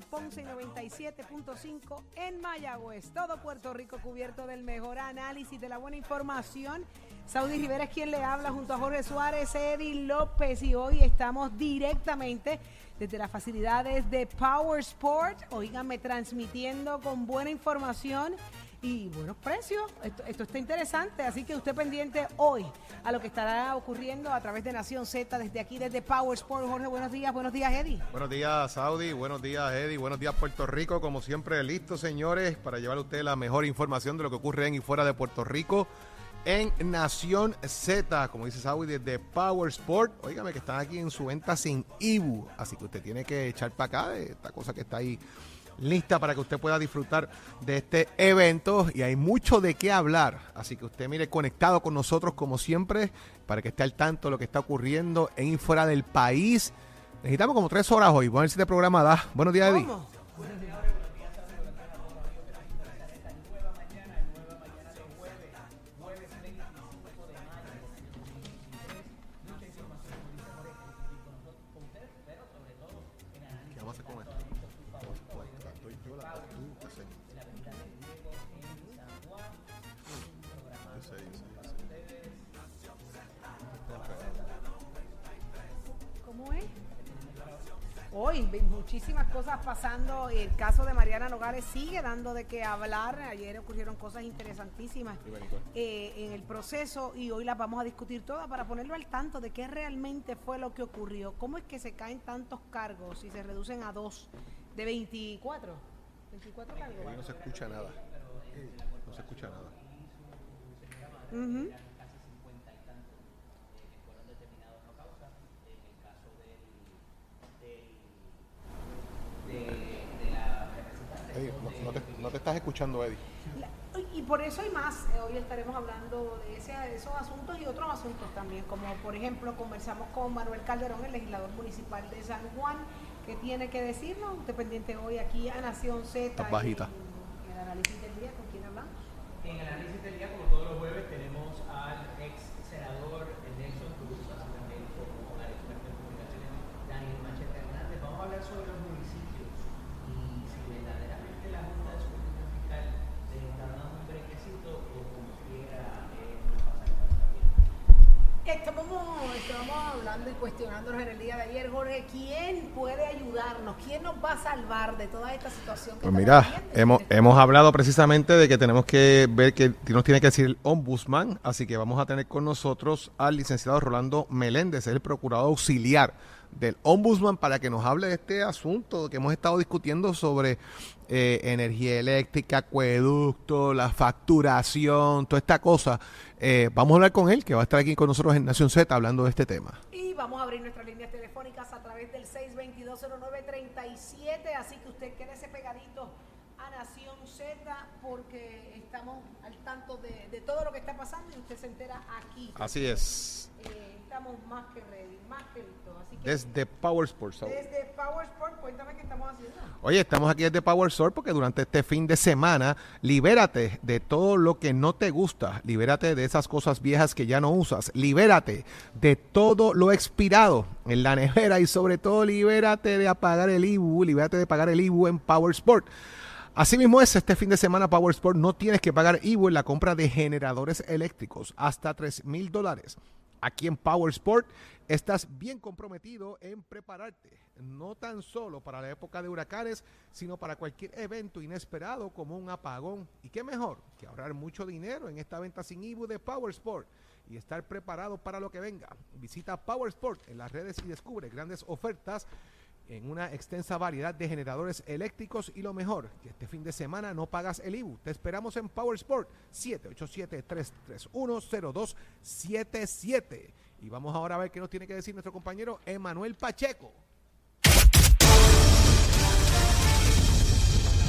Ponce y 97.5 en Mayagüez. Todo Puerto Rico cubierto del mejor análisis, de la buena información. Saudi Rivera es quien le habla junto a Jorge Suárez, Eddie López y hoy estamos directamente desde las facilidades de Power Sport. Oíganme transmitiendo con buena información y buenos precios. Esto, está interesante, así que usted pendiente hoy a lo que estará ocurriendo a través de Nación Z desde aquí, desde Power Sport. Jorge, buenos días, buenos días, Eddie. Buenos días, Saudi, buenos días, Eddie, buenos días, Puerto Rico. Como siempre, listos, señores, para llevar a usted la mejor información de lo que ocurre en y fuera de Puerto Rico en Nación Z, como dice Saudi, desde Power Sport. Óigame que están aquí en su venta sin IBU, así que usted tiene que echar para acá de esta cosa que está ahí lista para que usted pueda disfrutar de este evento y hay mucho de qué hablar. Así que usted mire conectado con nosotros como siempre para que esté al tanto de lo que está ocurriendo en y fuera del país. Necesitamos como tres horas hoy. Vamos si este programa da. Buenos días. Hoy muchísimas cosas pasando. El caso de Mariana Nogales sigue dando de qué hablar. Ayer ocurrieron cosas interesantísimas eh, en el proceso y hoy las vamos a discutir todas para ponerlo al tanto de qué realmente fue lo que ocurrió. ¿Cómo es que se caen tantos cargos y se reducen a dos de 24? 24 cargos. no se escucha nada. No se escucha nada. te, Eddie. y por eso hay más. Eh, hoy estaremos hablando de, ese, esos asuntos y otros asuntos también, como por ejemplo conversamos con Manuel Calderón, el legislador municipal de San Juan, que tiene que decirnos, dependiente hoy aquí a Nación Z. bajita. En, el análisis del día, ¿con quién hablamos? En el análisis del día, como todos los jueves, tenemos al ex senador Nelson Cruz, así también como al experto en comunicaciones Daniel Machete Hernández. Vamos a hablar sobre los Estamos, hablando y cuestionándonos en el día de ¿quién puede ayudarnos? ¿Quién nos va a salvar de toda esta situación? Que pues mira, hemos, hemos hablado precisamente de que tenemos que ver que nos tiene que decir el ombudsman, así que vamos a tener con nosotros al licenciado Rolando Meléndez, el procurador auxiliar del ombudsman para que nos hable de este asunto que hemos estado discutiendo sobre eh, energía eléctrica, acueducto, la facturación, toda esta cosa. Eh, vamos a hablar con él, que va a estar aquí con nosotros en Nación Z hablando de este tema. Y vamos a abrir nuestras líneas telefónicas a través del 6220937, así que usted quédese pegadito Nación Z porque estamos al tanto de, todo lo que está pasando y usted se entera aquí. Así es. Eh, estamos más que ready, más que listos. desde Power Sports. Desde Power Sports, cuéntame qué estamos haciendo. Oye, estamos aquí desde Power Sports porque durante este fin de semana, libérate de todo lo que no te gusta, libérate de esas cosas viejas que ya no usas, libérate de todo lo expirado en la nevera y sobre todo libérate de apagar el IBU, libérate de pagar el IBU en Power Sport. Asimismo es, este fin de semana Power Sport no tienes que pagar IBU en la compra de generadores eléctricos hasta 3 mil dólares aquí en Power Sport, estás bien comprometido en prepararte, no tan solo para la época de huracanes, sino para cualquier evento inesperado como un apagón. ¿Y qué mejor que ahorrar mucho dinero en esta venta sin IBU de Power Sport? y estar preparado para lo que venga. Visita Power Sport en las redes y descubre grandes ofertas en una extensa variedad de generadores eléctricos y lo mejor, que este fin de semana no pagas el IBU. Te esperamos en Power Sport 787-331-0277. Y vamos ahora a ver qué nos tiene que decir nuestro compañero Emanuel Pacheco.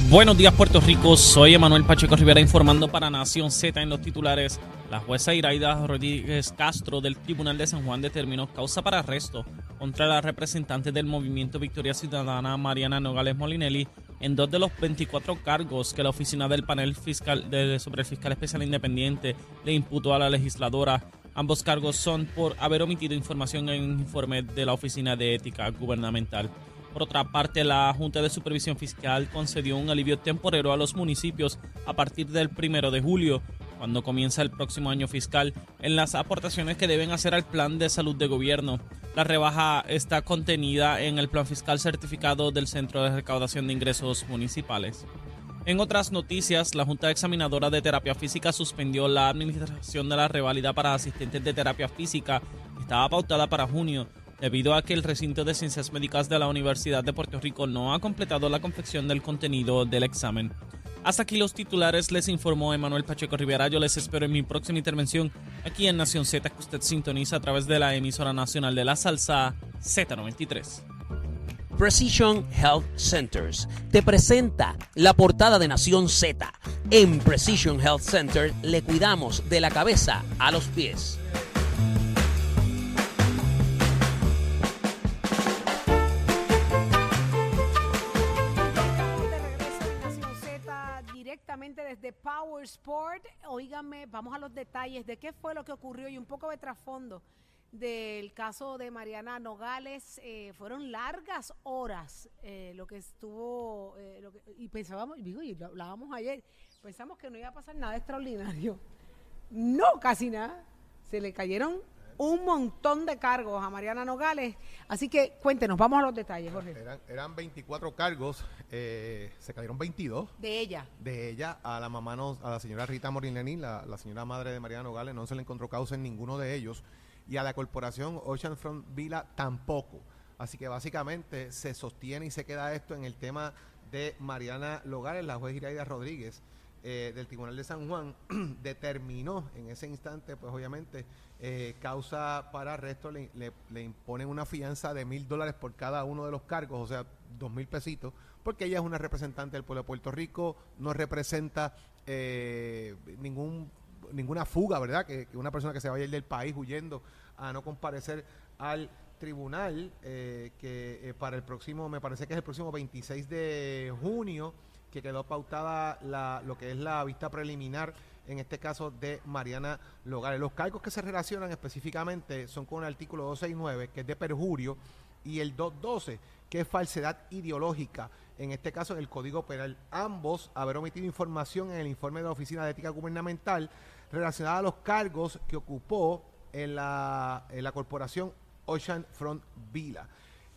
Buenos días Puerto Rico, soy Emanuel Pacheco Rivera informando para Nación Z en los titulares. La jueza Iraida Rodríguez Castro del Tribunal de San Juan determinó causa para arresto contra la representante del movimiento Victoria Ciudadana Mariana Nogales Molinelli en dos de los 24 cargos que la oficina del panel fiscal de, sobre el fiscal especial independiente le imputó a la legisladora. Ambos cargos son por haber omitido información en informe de la Oficina de Ética Gubernamental. Por otra parte, la Junta de Supervisión Fiscal concedió un alivio temporero a los municipios a partir del primero de julio, cuando comienza el próximo año fiscal, en las aportaciones que deben hacer al plan de salud de gobierno. La rebaja está contenida en el plan fiscal certificado del Centro de Recaudación de Ingresos Municipales. En otras noticias, la Junta Examinadora de Terapia Física suspendió la administración de la reválida para asistentes de terapia física, que estaba pautada para junio, debido a que el recinto de ciencias médicas de la Universidad de Puerto Rico no ha completado la confección del contenido del examen. Hasta aquí los titulares, les informó Emanuel Pacheco Rivera. Yo les espero en mi próxima intervención aquí en Nación Z, que usted sintoniza a través de la emisora nacional de la salsa Z93. Precision Health Centers te presenta la portada de Nación Z. En Precision Health Center le cuidamos de la cabeza a los pies. Desde Power Sport. Óigame, vamos a los detalles de qué fue lo que ocurrió y un poco de trasfondo del caso de Mariana Nogales. Eh, fueron largas horas eh, lo que estuvo, eh, lo que- y pensábamos, digo, y lo hablábamos ayer, pensamos que no iba a pasar nada extraordinario. No, casi nada. Se le cayeron un montón de cargos a Mariana Nogales. Así que cuéntenos, vamos a los detalles, Jorge. Eran, eran 24 cargos, eh, se cayeron 22 De ella. de ella. A la mamá, no- a la señora Rita Morinelli, la, la señora madre de Mariana Nogales, no se le encontró causa en ninguno de ellos. Y a la corporación Oceanfront Vila tampoco. Así que básicamente se sostiene y se queda esto en el tema de Mariana Nogales, la juez Iraida Rodríguez. eh, del Tribunal de San Juan determinó en ese instante, pues obviamente, eh, causa para arresto, le, le- imponen una fianza de mil dólares por cada uno de los cargos, o sea, dos mil pesitos, porque ella es una representante del pueblo de Puerto Rico, no representa eh, ningún ninguna fuga, ¿verdad? Que, una persona que se vaya del país huyendo a no comparecer al tribunal, eh, que eh, para el próximo, me parece que es el próximo 26 de junio, que quedó pautada la, lo que es la vista preliminar, en este caso de Mariana Logales. Los cargos que se relacionan específicamente son con el artículo 269, que es de perjurio, y el 212, que es falsedad ideológica, en este caso en el Código Penal. Ambos haber omitido información en el informe de la Oficina de Ética Gubernamental relacionada a los cargos que ocupó en la, en la corporación Ocean Front Vila.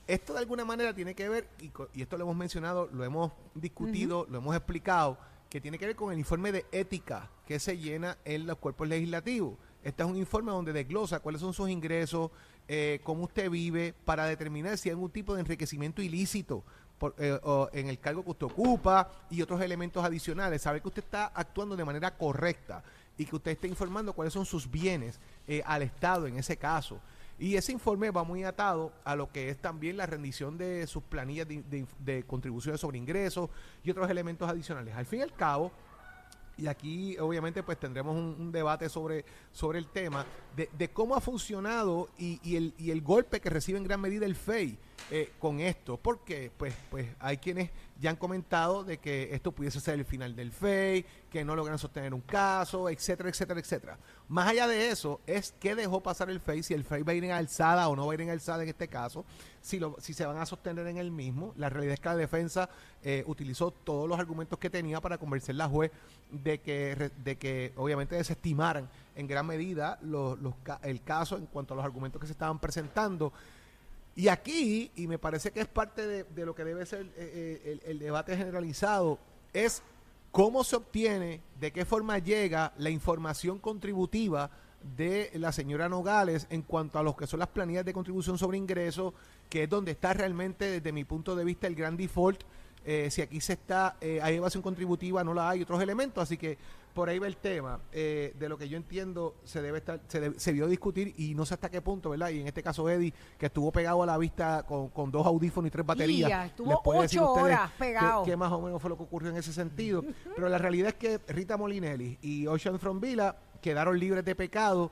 Esto de alguna manera tiene que ver, y esto lo hemos mencionado, lo hemos discutido, lo hemos explicado, que tiene que ver con el informe de ética que se llena en los cuerpos legislativos. Este es un informe donde desglosa cuáles son sus ingresos, eh, cómo usted vive, para determinar si hay algún tipo de enriquecimiento ilícito por- eh, en el cargo que usted ocupa y otros elementos adicionales. Saber que usted está actuando de manera correcta y que usted esté informando cuáles son sus bienes eh, al Estado en ese caso. Y ese informe va muy atado a lo que es también la rendición de sus planillas de, de- contribuciones sobre ingresos y otros elementos adicionales. Al fin y al cabo, y aquí obviamente pues tendremos un, un debate sobre, sobre el tema de, de cómo ha funcionado y, y el, y el golpe que recibe en gran medida el FEI eh, con esto. Porque pues, pues hay quienes ya han comentado de que esto pudiese ser el final del FEI, que no logran sostener un caso, etcétera, etcétera, etcétera. Más allá de eso, es qué dejó pasar el FEI, si el FEI va a ir en alzada o no va a ir en alzada en este caso, si, lo, si se van a sostener en el mismo. La realidad es que la defensa eh, utilizó todos los argumentos que tenía para convencer la juez de que, de que obviamente desestimaran en gran medida los, los el caso en cuanto a los argumentos que se estaban presentando. Y aquí, y me parece que es parte de, de lo que debe ser eh, eh, el, el debate generalizado, es cómo se obtiene, de qué forma llega la información contributiva de la señora Nogales en cuanto a lo que son las planillas de contribución sobre ingresos, que es donde está realmente, desde mi punto de vista, el gran default. Eh, si aquí se está, eh, hay evasión contributiva, no la hay, otros elementos, así que por ahí va el tema. Eh, de lo que yo entiendo, se debe estar, se, debe- se vio discutir y no sé hasta qué punto, ¿verdad? Y en este caso, Eddie, que estuvo pegado a la vista con, con dos audífonos y tres baterías. Ya, estuvo les puede decir ocho horas pegado. qué más o menos fue lo que ocurrió en ese sentido. Pero la realidad es que Rita Molinelli y Ocean From Villa quedaron libres de pecado.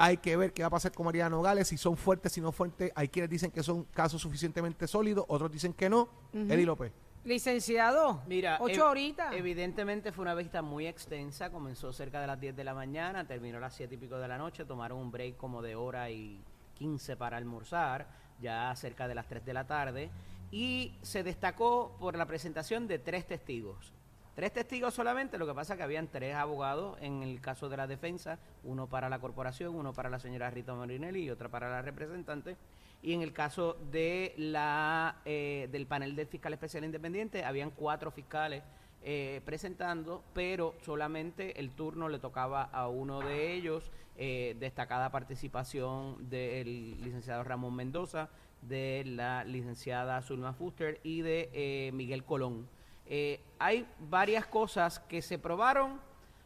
Hay que ver qué va a pasar con Mariana Nogales, si son fuertes, si no fuertes. Hay quienes dicen que son casos suficientemente sólidos, otros dicen que no. Eddie López. Licenciado, Mira, ocho ev- horitas. Evidentemente fue una vista muy extensa, comenzó cerca de las 10 de la mañana, terminó a las 7 y pico de la noche, tomaron un break como de hora y 15 para almorzar, ya cerca de las 3 de la tarde, y se destacó por la presentación de tres testigos. Tres testigos solamente, lo que pasa es que habían tres abogados en el caso de la defensa, uno para la corporación, uno para la señora Rita Marinelli y otra para la representante. Y en el caso de la eh, del panel del fiscal especial independiente, habían cuatro fiscales eh, presentando, pero solamente el turno le tocaba a uno de ellos. eh, destacada participación del licenciado Ramón Mendoza, de la licenciada Zulma Fuster y de eh, Miguel Colón. Eh, hay varias cosas que se probaron,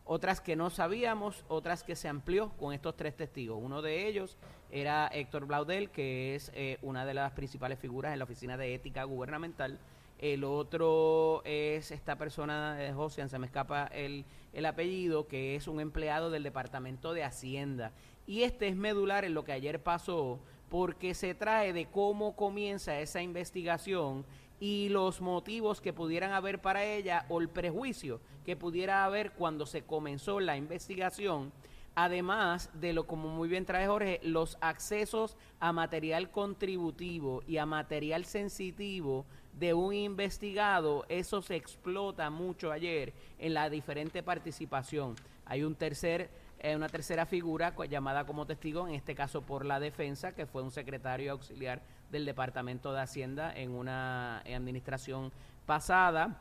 otras que no sabíamos, otras que se amplió con estos tres testigos. Uno de ellos era Héctor Blaudel, que es eh, una de las principales figuras en la Oficina de Ética Gubernamental. El otro es esta persona, eh, José, se me escapa el, el apellido, que es un empleado del Departamento de Hacienda. Y este es medular en lo que ayer pasó, porque se trae de cómo comienza esa investigación y los motivos que pudieran haber para ella o el prejuicio que pudiera haber cuando se comenzó la investigación, además de lo como muy bien trae Jorge, los accesos a material contributivo y a material sensitivo de un investigado, eso se explota mucho ayer en la diferente participación. Hay un tercer eh, una tercera figura co- llamada como testigo, en este caso por la defensa, que fue un secretario auxiliar del Departamento de Hacienda en una eh, administración pasada.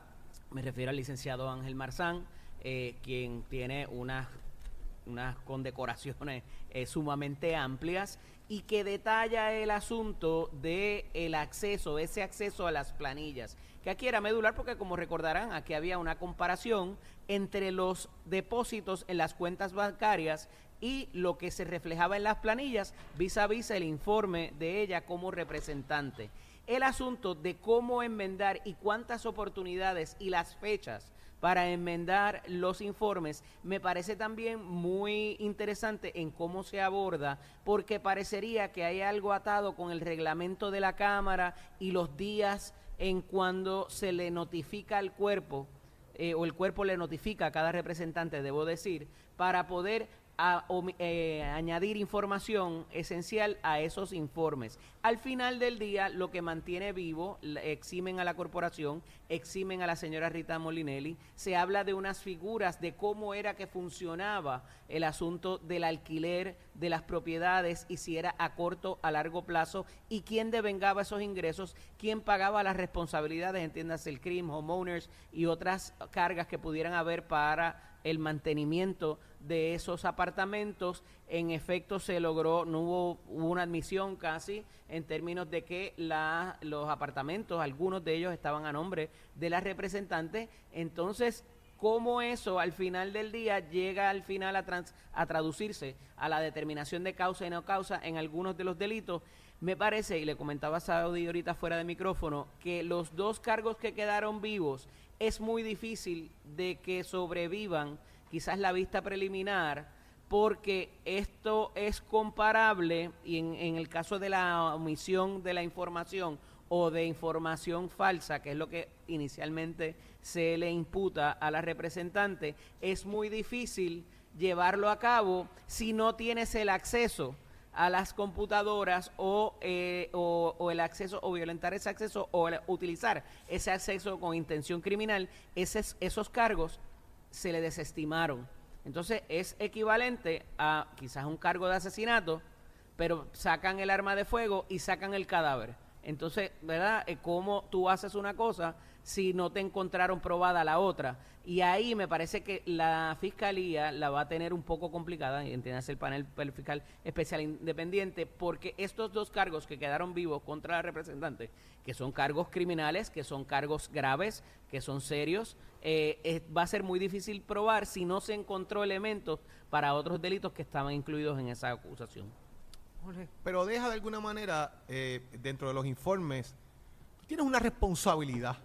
Me refiero al licenciado Ángel Marzán, eh, quien tiene unas unas condecoraciones eh, sumamente amplias y que detalla el asunto de el acceso, ese acceso a las planillas, que aquí era medular porque como recordarán, aquí había una comparación entre los depósitos en las cuentas bancarias y lo que se reflejaba en las planillas vis a vis el informe de ella como representante. El asunto de cómo enmendar y cuántas oportunidades y las fechas para enmendar los informes me parece también muy interesante en cómo se aborda, porque parecería que hay algo atado con el reglamento de la Cámara y los días en cuando se le notifica al cuerpo, eh, o el cuerpo le notifica a cada representante, debo decir, para poder a- eh, añadir información esencial a esos informes. Al final del día, lo que mantiene vivo, eximen a la corporación, eximen a la señora Rita Molinelli, se habla de unas figuras de cómo era que funcionaba el asunto del alquiler de las propiedades y si era a corto, a largo plazo y quién devengaba esos ingresos, quién pagaba las responsabilidades, entiéndase el crimen, homeowners y otras cargas que pudieran haber para el mantenimiento de esos apartamentos. En efecto, se logró, no hubo, hubo una admisión casi en términos de que la, los apartamentos, algunos de ellos estaban a nombre de la representante. Entonces, cómo eso al final del día llega al final a, trans- a traducirse a la determinación de causa y no causa en algunos de los delitos, me parece, y le comentaba a Saudi ahorita fuera de micrófono, que los dos cargos que quedaron vivos es muy difícil de que sobrevivan quizás la vista preliminar, porque esto es comparable, y en, en el caso de la omisión de la información o de información falsa, que es lo que inicialmente se le imputa a la representante, es muy difícil llevarlo a cabo si no tienes el acceso a las computadoras o, eh, o, el acceso o violentar ese acceso o utilizar ese acceso con intención criminal, esos, esos cargos se le desestimaron. Entonces es equivalente a quizás un cargo de asesinato, pero sacan el arma de fuego y sacan el cadáver. Entonces, ¿verdad? Eh, ¿Cómo tú haces una cosa si no te encontraron probada la otra? Y ahí me parece que la fiscalía la va a tener un poco complicada, y entiendes el panel el fiscal especial independiente, porque estos dos cargos que quedaron vivos contra la representante, que son cargos criminales, que son cargos graves, que son serios, eh, es- va a ser muy difícil probar si no se encontró elementos para otros delitos que estaban incluidos en esa acusación. Jorge. Pero deja de alguna manera, eh, dentro de los informes, tú tienes una responsabilidad.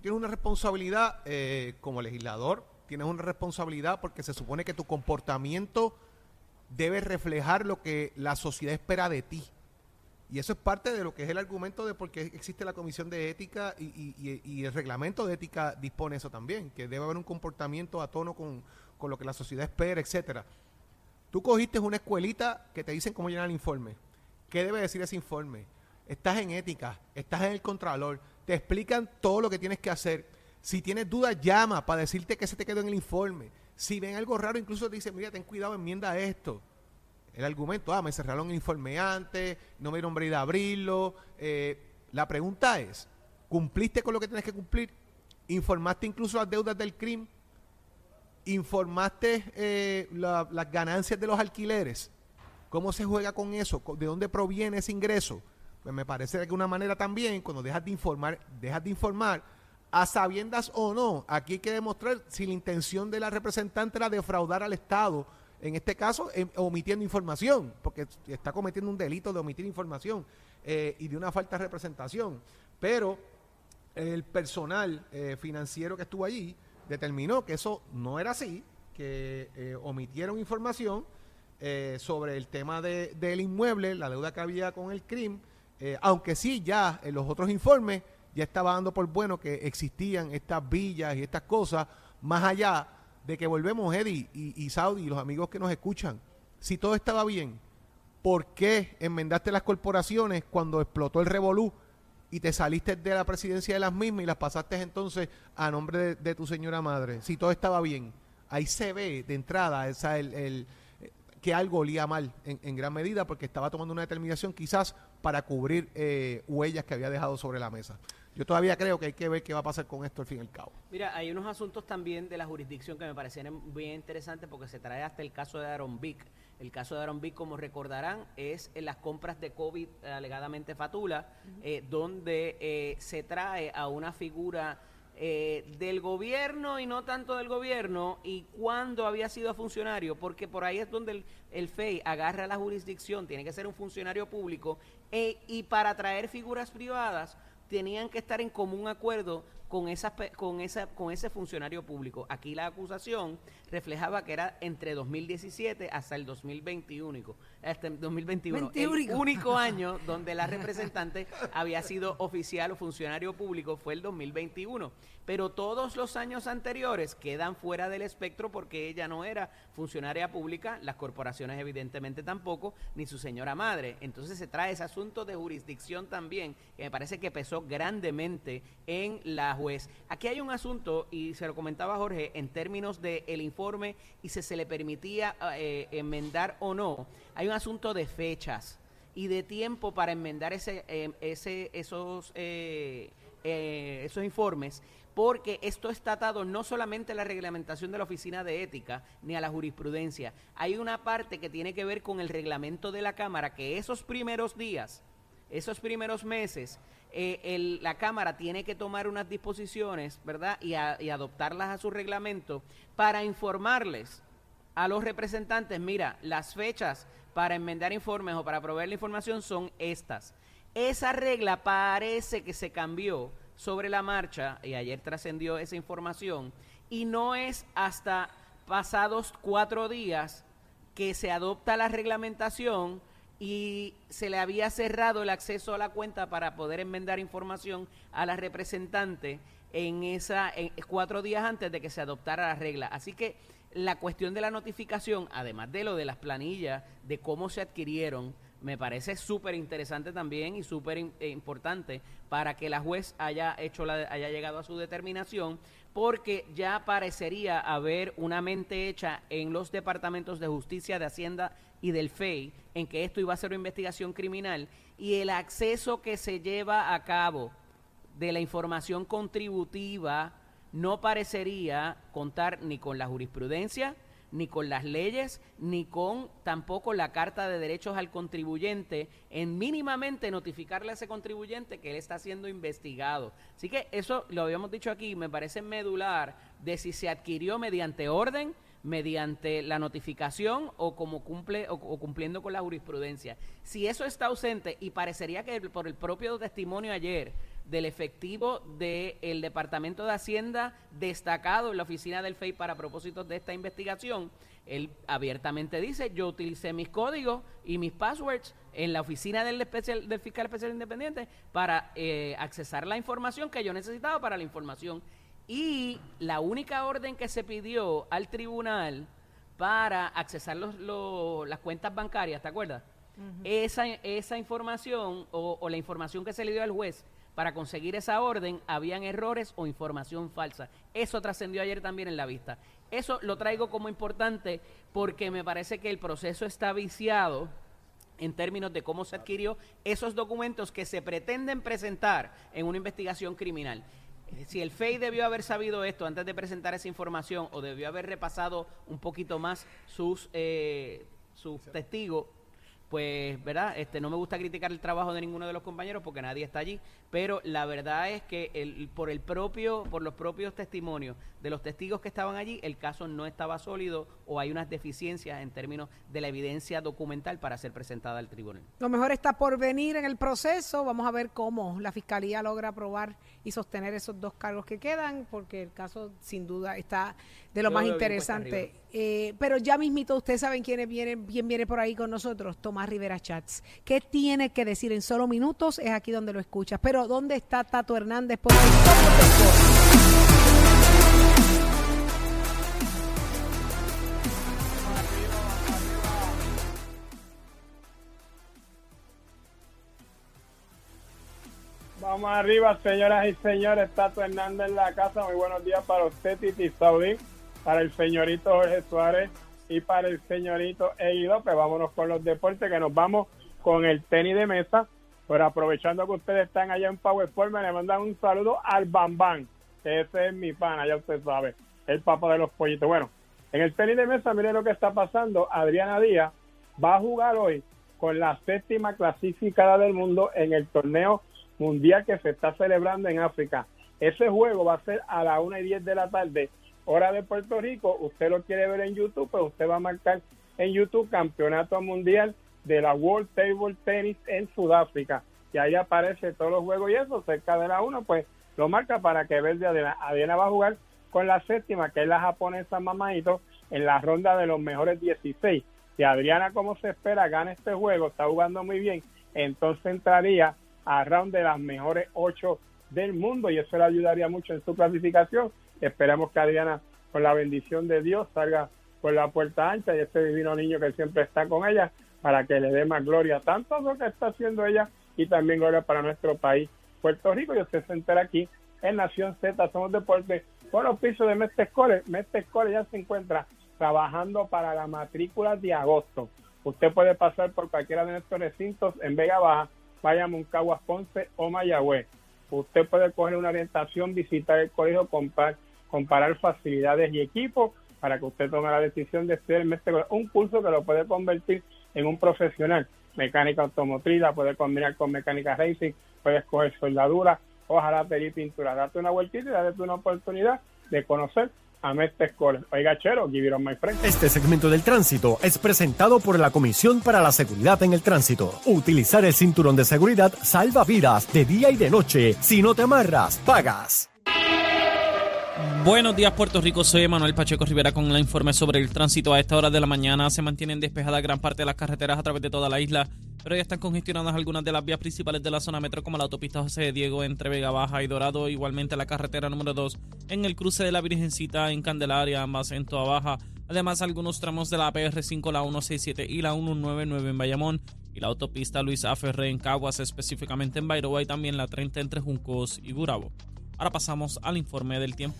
Tienes una responsabilidad eh, como legislador, tienes una responsabilidad porque se supone que tu comportamiento debe reflejar lo que la sociedad espera de ti. Y eso es parte de lo que es el argumento de por qué existe la Comisión de Ética y el reglamento de ética dispone eso también, que debe haber un comportamiento a tono con, con lo que la sociedad espera, etcétera. Tú cogiste una escuelita que te dicen cómo llenar el informe. ¿Qué debe decir ese informe? estás en ética, estás en el contralor, te explican todo lo que tienes que hacer. Si tienes dudas, llama para decirte que se te quedó en el informe. Si ven algo raro, incluso te dicen, mira, ten cuidado, enmienda esto. El argumento, ah, me cerraron el informe antes, no me dieron break de abrirlo. Eh, la pregunta es, ¿cumpliste con lo que tienes que cumplir? ¿Informaste incluso las deudas del crimen? ¿Informaste eh, la- las ganancias de los alquileres? ¿Cómo se juega con eso? ¿De dónde proviene ese ingreso? Pues me parece de una manera también, cuando dejas de informar, dejas de informar, a sabiendas o no, aquí hay que demostrar si la intención de la representante era defraudar al Estado, en este caso em- omitiendo información, porque está cometiendo un delito de omitir información eh, y de una falta de representación. Pero el personal eh, financiero que estuvo allí determinó que eso no era así, que eh, omitieron información eh, sobre el tema de- del inmueble, la deuda que había con el CRIM, eh, aunque sí ya en los otros informes ya estaba dando por bueno que existían estas villas y estas cosas, más allá de que volvemos, Eddie y, Saudi y los amigos que nos escuchan, si todo estaba bien, ¿por qué enmendaste las corporaciones cuando explotó el revolú y te saliste de la presidencia de las mismas y las pasaste entonces a nombre de, tu señora madre? Si todo estaba bien, ahí se ve de entrada esa, el, que algo olía mal en, en gran medida porque estaba tomando una determinación quizás para cubrir eh, huellas que había dejado sobre la mesa. Yo todavía creo que hay que ver qué va a pasar con esto al fin y al cabo. Mira, hay unos asuntos también de la jurisdicción que me parecieron bien interesantes porque se trae hasta el caso de Aaron Vick. El caso de Aaron Vick, como recordarán, es en las compras de COVID alegadamente Fatula, eh, donde eh, se trae a una figura eh, del gobierno y no tanto del gobierno y cuando había sido funcionario, porque por ahí es donde el, FEI agarra la jurisdicción, tiene que ser un funcionario público e- y para traer figuras privadas tenían que estar en común acuerdo con esa, pe- con esa con ese funcionario público. Aquí la acusación reflejaba que era entre 2017 hasta el 2021, hasta el 2021, el único año donde la representante había sido oficial o funcionario público fue el 2021. Pero todos los años anteriores quedan fuera del espectro porque ella no era funcionaria pública, las corporaciones evidentemente tampoco, ni su señora madre. Entonces se trae ese asunto de jurisdicción también, que me parece que pesó grandemente en la juez. Aquí hay un asunto, y se lo comentaba Jorge, en términos del el informe y si se le permitía eh, enmendar o no, hay un asunto de fechas y de tiempo para enmendar ese, eh, ese, esos, eh, eh, esos informes, porque esto está atado no solamente a la reglamentación de la Oficina de Ética ni a la jurisprudencia, hay una parte que tiene que ver con el reglamento de la Cámara, que esos primeros días, esos primeros meses, eh, la Cámara tiene que tomar unas disposiciones, ¿verdad? Y, y adoptarlas a su reglamento para informarles a los representantes, mira, las fechas para enmendar informes o para proveer la información son estas. Esa regla parece que se cambió sobre la marcha y ayer trascendió esa información y no es hasta pasados cuatro días que se adopta la reglamentación y se le había cerrado el acceso a la cuenta para poder enmendar información a la representante en esa cuatro días antes de que se adoptara la regla. Así que la cuestión de la notificación, además de lo de las planillas, de cómo se adquirieron, me parece súper interesante también y súper im- importante para que la juez haya hecho la, haya llegado a su determinación, porque ya parecería haber una mente hecha en los departamentos de justicia, de Hacienda y del FEI en que esto iba a ser una investigación criminal y el acceso que se lleva a cabo de la información contributiva no parecería contar ni con la jurisprudencia, ni con las leyes, ni con tampoco la Carta de Derechos al Contribuyente, en mínimamente notificarle a ese contribuyente que él está siendo investigado. Así que eso lo habíamos dicho aquí, me parece medular de si se adquirió mediante orden, mediante la notificación o como cumple o, cumpliendo con la jurisprudencia. Si eso está ausente y parecería que por el propio testimonio ayer del efectivo del Departamento de Hacienda destacado en la oficina del FEI para propósitos de esta investigación, él abiertamente dice, yo utilicé mis códigos y mis passwords en la oficina del, del fiscal especial independiente para eh, accesar la información que yo necesitaba para la información. Y la única orden que se pidió al tribunal para accesar los, los- las cuentas bancarias, ¿te acuerdas? esa, esa información o, o la información que se le dio al juez para conseguir esa orden, habían errores o información falsa. Eso trascendió ayer también en la vista. Eso lo traigo como importante porque me parece que el proceso está viciado en términos de cómo se adquirió esos documentos que se pretenden presentar en una investigación criminal. Eh, Si el FEI debió haber sabido esto antes de presentar esa información o debió haber repasado un poquito más sus, eh, sus testigos, pues, ¿verdad? Este, no me gusta criticar el trabajo de ninguno de los compañeros porque nadie está allí, pero la verdad es que el, por el propio, por los propios testimonios de los testigos que estaban allí, el caso no estaba sólido o hay unas deficiencias en términos de la evidencia documental para ser presentada al tribunal. Lo mejor está por venir en el proceso. Vamos a ver cómo la fiscalía logra probar y sostener esos dos cargos que quedan, porque el caso sin duda está de lo Yo más lo interesante. Eh, pero ya mismito, ustedes saben quién viene, quién viene por ahí con nosotros, Tomás Rivera Chats. ¿Qué tiene que decir en solo minutos? Es aquí donde lo escuchas. Pero ¿dónde está Tato Hernández? Corre. Vamos arriba, señoras y señores. Tato Hernández en la casa. Muy buenos días para usted, Titi Saudí, para el señorito Jorge Suárez y para el señorito Eddie López. Vámonos con los deportes, que nos vamos con el tenis de mesa. Pero aprovechando que ustedes están allá en PowerPoint, me le mandan un saludo al Bambán, que ese es mi pana, ya usted sabe, el papá de los pollitos. Bueno, en el tenis de mesa, miren lo que está pasando. Adriana Díaz va a jugar hoy con la séptima clasificada del mundo en el torneo mundial que se está celebrando en África. Ese juego va a ser a las 1 y 10 de la tarde, hora de Puerto Rico. Usted lo quiere ver en YouTube, pues usted va a marcar en YouTube Campeonato Mundial de la World Table Tennis en Sudáfrica. Y ahí aparece todos los juegos y eso, cerca de la 1, pues lo marca para que vea de Adriana. Adriana va a jugar con la séptima, que es la japonesa Mamadito, en la ronda de los mejores 16. Si Adriana, como se espera, gana este juego, está jugando muy bien, entonces entraría a round de las mejores ocho del mundo y eso le ayudaría mucho en su clasificación. Esperamos que Adriana, con la bendición de Dios, salga por la puerta ancha y este divino niño que siempre está con ella para que le dé más gloria tanto a lo que está haciendo ella y también gloria para nuestro país, Puerto Rico. Y usted se entera aquí en Nación Z, Somos Deportes, con los pisos de Mestre Escole. Mestre Escole ya se encuentra trabajando para la matrícula de agosto. Usted puede pasar por cualquiera de nuestros recintos en Vega Baja, Bayamón, Caguas, Ponce o Mayagüez. Usted puede coger una orientación, visitar el colegio, comparar, comparar facilidades y equipos para que usted tome la decisión de estudiar un curso que lo puede convertir en un profesional. Mecánica automotriz, la puede combinar con mecánica racing, puede escoger soldadura, hojalatería y pintura. Date una vueltita y date una oportunidad de conocer a Mestre Escole. Oiga, chero, give it on my friend. Este segmento del tránsito es presentado por la Comisión para la Seguridad en el Tránsito. Utilizar el cinturón de seguridad salva vidas de día y de noche. Si no te amarras, pagas. Buenos días Puerto Rico, soy Manuel Pacheco Rivera con el informe sobre el tránsito. A esta hora de la mañana se mantienen despejadas gran parte de las carreteras a través de toda la isla, pero ya están congestionadas algunas de las vías principales de la zona metro como la autopista José de Diego entre Vega Baja y Dorado, igualmente la carretera número 2 en el cruce de la Virgencita en Candelaria, ambas en Toa Baja. Además algunos tramos de la PR5, la 167 y la 199 en Bayamón y la autopista Luis A. Ferré en Caguas, específicamente en Bairoa y también la 30 entre Juncos y Gurabo. Ahora pasamos al informe del tiempo.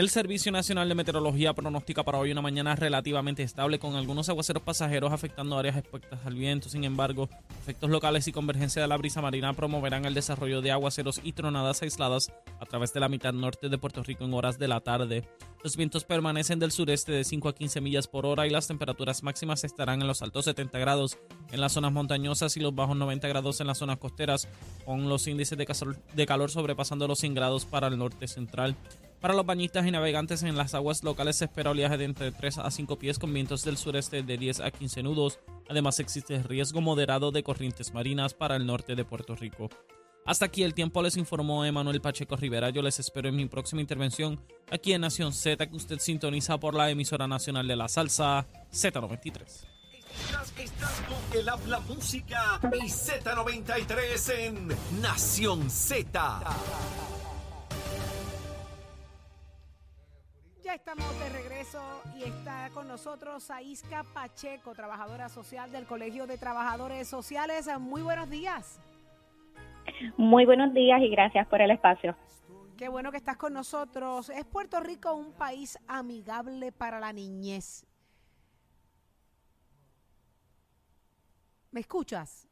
El Servicio Nacional de Meteorología pronostica para hoy una mañana relativamente estable con algunos aguaceros pasajeros afectando áreas expuestas al viento. Sin embargo, efectos locales y convergencia de la brisa marina promoverán el desarrollo de aguaceros y tronadas aisladas a través de la mitad norte de Puerto Rico en horas de la tarde. Los vientos permanecen del sureste de 5 a 15 millas por hora y las temperaturas máximas estarán en los altos 70 grados en las zonas montañosas y los bajos 90 grados en las zonas costeras, con los índices de calor, sobrepasando los 100 grados para el norte central. Para los bañistas y navegantes en las aguas locales se espera oleaje de entre 3 a 5 pies con vientos del sureste de 10 a 15 nudos. Además existe riesgo moderado de corrientes marinas para el norte de Puerto Rico. Hasta aquí el tiempo les informó Emanuel Pacheco Rivera. Yo les espero en mi próxima intervención aquí en Nación Z que usted sintoniza por la emisora nacional de la salsa Z93. Estás, estás con el habla música y Z93 en Nación Z. estamos de regreso y está con nosotros Aisca Pacheco, trabajadora social del Colegio de Trabajadores Sociales. Muy buenos días. Muy buenos días y gracias por el espacio. Qué bueno que estás con nosotros. ¿Es Puerto Rico un país amigable para la niñez? ¿Me escuchas?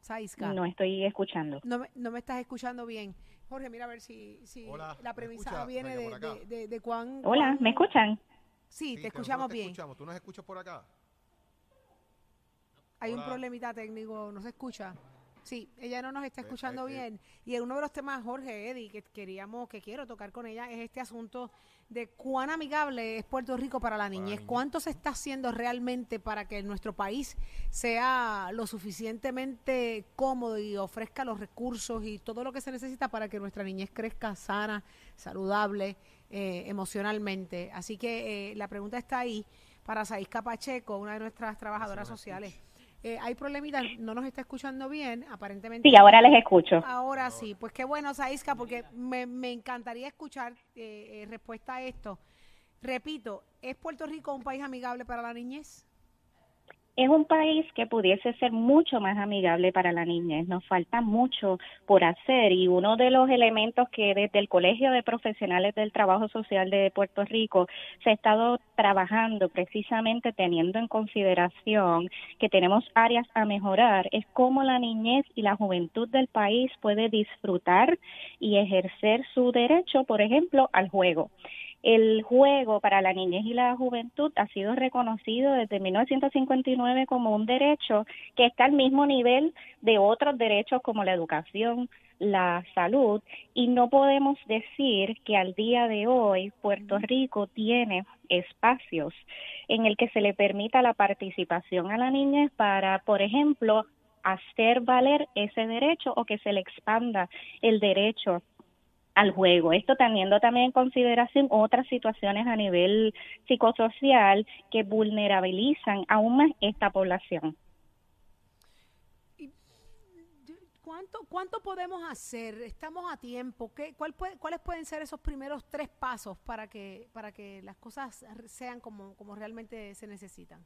Saisca. No estoy escuchando. No me estás escuchando bien. Jorge, mira a ver si, si Hola, la ¿me premisa viene de, de, de- de cuán... Hola, cuán- ¿me escuchan? Sí, Sí, te escuchamos te bien. escuchamos. ¿Tú nos escuchas por acá? Hay un problemita técnico, no se escucha. Sí, ella no nos está Eh, escuchando bien. Y uno de los temas, Jorge, Eddie, que queríamos, que quiero tocar con ella, es este asunto de cuán amigable es Puerto Rico para la niñez. ¿Cuánto se está haciendo realmente para que nuestro país sea lo suficientemente cómodo y ofrezca los recursos y todo lo que se necesita para que nuestra niñez crezca sana, saludable, eh, emocionalmente? Así que eh, la pregunta está ahí para Saisca Pacheco, una de nuestras trabajadoras sociales. Eh, hay problemitas, no nos está escuchando bien, aparentemente. Sí, ahora les escucho. Ahora sí, pues qué bueno, Saisca, porque me, me encantaría escuchar eh, eh, respuesta a esto. Repito, ¿es Puerto Rico un país amigable para la niñez? Es un país que pudiese ser mucho más amigable para la niñez. Nos falta mucho por hacer y uno de los elementos que desde el Colegio de Profesionales del Trabajo Social de Puerto Rico se ha estado trabajando precisamente teniendo en consideración que tenemos áreas a mejorar es cómo la niñez y la juventud del país puede disfrutar y ejercer su derecho, por ejemplo, al juego. El juego para la niñez y la juventud ha sido reconocido desde 1959 como un derecho que está al mismo nivel de otros derechos como la educación, la salud, y no podemos decir que al día de hoy Puerto Rico tiene espacios en el que se le permita la participación a la niñez para, por ejemplo, hacer valer ese derecho o que se le expanda el derecho al juego. Esto teniendo también en consideración otras situaciones a nivel psicosocial que vulnerabilizan aún más esta población. ¿Cuánto, ¿Cuánto podemos hacer? ¿Estamos a tiempo? ¿Qué, cuál puede- ¿Cuáles pueden ser esos primeros tres pasos para que, para que las cosas sean como, como realmente se necesitan?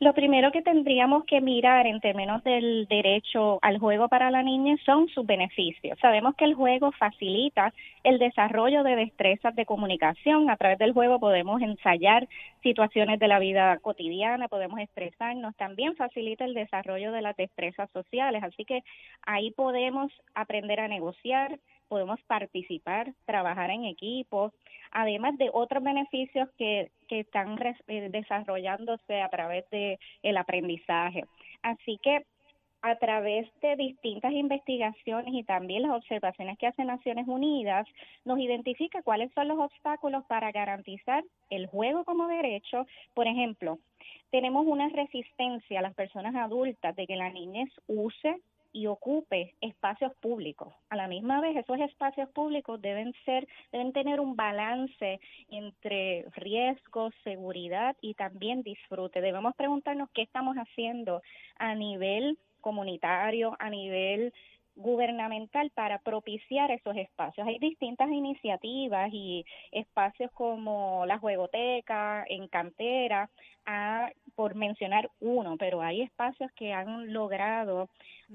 Lo primero que tendríamos que mirar en términos del derecho al juego para la niñez son sus beneficios. Sabemos que el juego facilita el desarrollo de destrezas de comunicación. A través del juego podemos ensayar situaciones de la vida cotidiana, podemos expresarnos. También facilita el desarrollo de las destrezas sociales. Así que ahí podemos aprender a negociar, podemos participar, trabajar en equipo, además de otros beneficios que, que están eh, desarrollándose a través de aprendizaje. Así que a través de distintas investigaciones y también las observaciones que hace Naciones Unidas, nos identifica cuáles son los obstáculos para garantizar el juego como derecho. Por ejemplo, tenemos una resistencia a las personas adultas de que la niñez use y ocupe espacios públicos. A la misma vez, esos espacios públicos deben ser, deben tener un balance entre riesgos, seguridad y también disfrute. Debemos preguntarnos qué estamos haciendo a nivel comunitario, a nivel gubernamental para propiciar esos espacios. Hay distintas iniciativas y espacios como la juegoteca, en cantera, ah, por mencionar uno, pero hay espacios que han logrado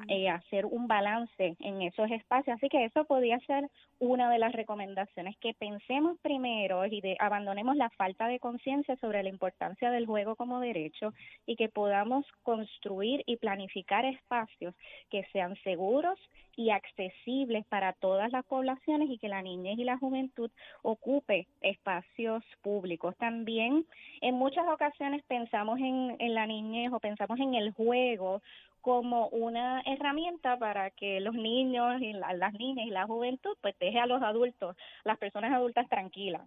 eh, hacer un balance en esos espacios. Así que eso podría ser una de las recomendaciones, que pensemos primero y de, abandonemos la falta de conciencia sobre la importancia del juego como derecho y que podamos construir y planificar espacios que sean seguros y accesibles para todas las poblaciones y que la niñez y la juventud ocupe espacios públicos. También en muchas ocasiones pensamos en, la niñez o pensamos en el juego como una herramienta para que los niños y la- las niñas y la juventud pues deje a los adultos, las personas adultas tranquilas.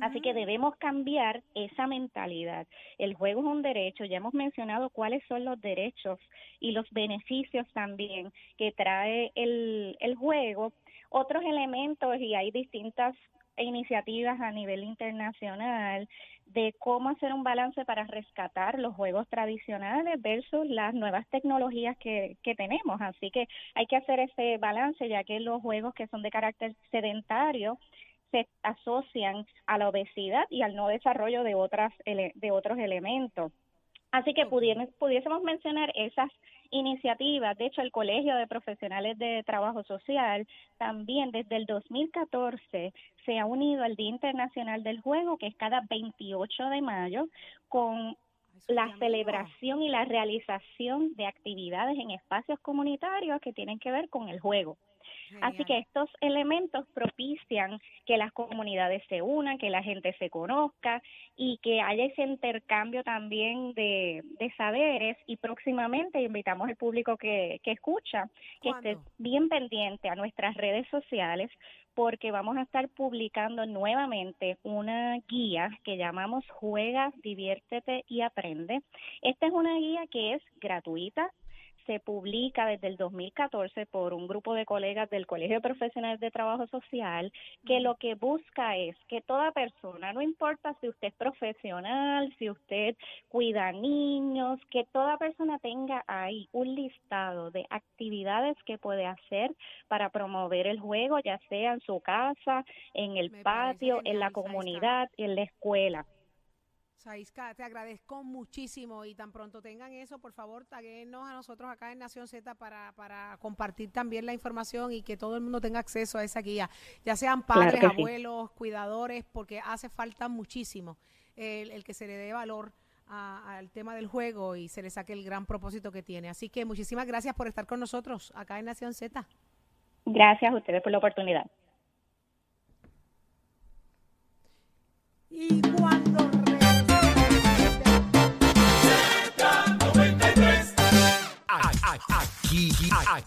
Así que debemos cambiar esa mentalidad. El juego es un derecho, ya hemos mencionado cuáles son los derechos y los beneficios también que trae el, el juego. Otros elementos, y hay distintas iniciativas a nivel internacional de cómo hacer un balance para rescatar los juegos tradicionales versus las nuevas tecnologías que, que tenemos. Así que hay que hacer ese balance ya que los juegos que son de carácter sedentario se asocian a la obesidad y al no desarrollo de otras de otros elementos. Así que pudiésemos mencionar esas iniciativas. De hecho, el Colegio de Profesionales de Trabajo Social también desde el 2014 se ha unido al Día Internacional del Juego, que es cada 28 de mayo, con la celebración y la realización de actividades en espacios comunitarios que tienen que ver con el juego. Así que estos elementos propician que las comunidades se unan, que la gente se conozca y que haya ese intercambio también de, de saberes. Y próximamente invitamos al público que, que escucha que esté bien pendiente a nuestras redes sociales porque vamos a estar publicando nuevamente una guía que llamamos Juega, Diviértete y Aprende. Esta es una guía que es gratuita, se publica desde el 2014 por un grupo de colegas del Colegio de Profesionales de Trabajo Social, que lo que busca es que toda persona, no importa si usted es profesional, si usted cuida niños, que toda persona tenga ahí un listado de actividades que puede hacer para promover el juego, ya sea en su casa, en el patio, en la comunidad, en la escuela. Saiska, te agradezco muchísimo y tan pronto tengan eso, por favor, taguenos a nosotros acá en Nación Z para, para compartir también la información y que todo el mundo tenga acceso a esa guía, ya sean padres, abuelos, cuidadores, porque hace falta muchísimo el, que se le dé valor al tema del juego y se le saque el gran propósito que tiene. Así que muchísimas gracias por estar con nosotros acá en Nación Z. Gracias a ustedes por la oportunidad. Y cuando I. aqui.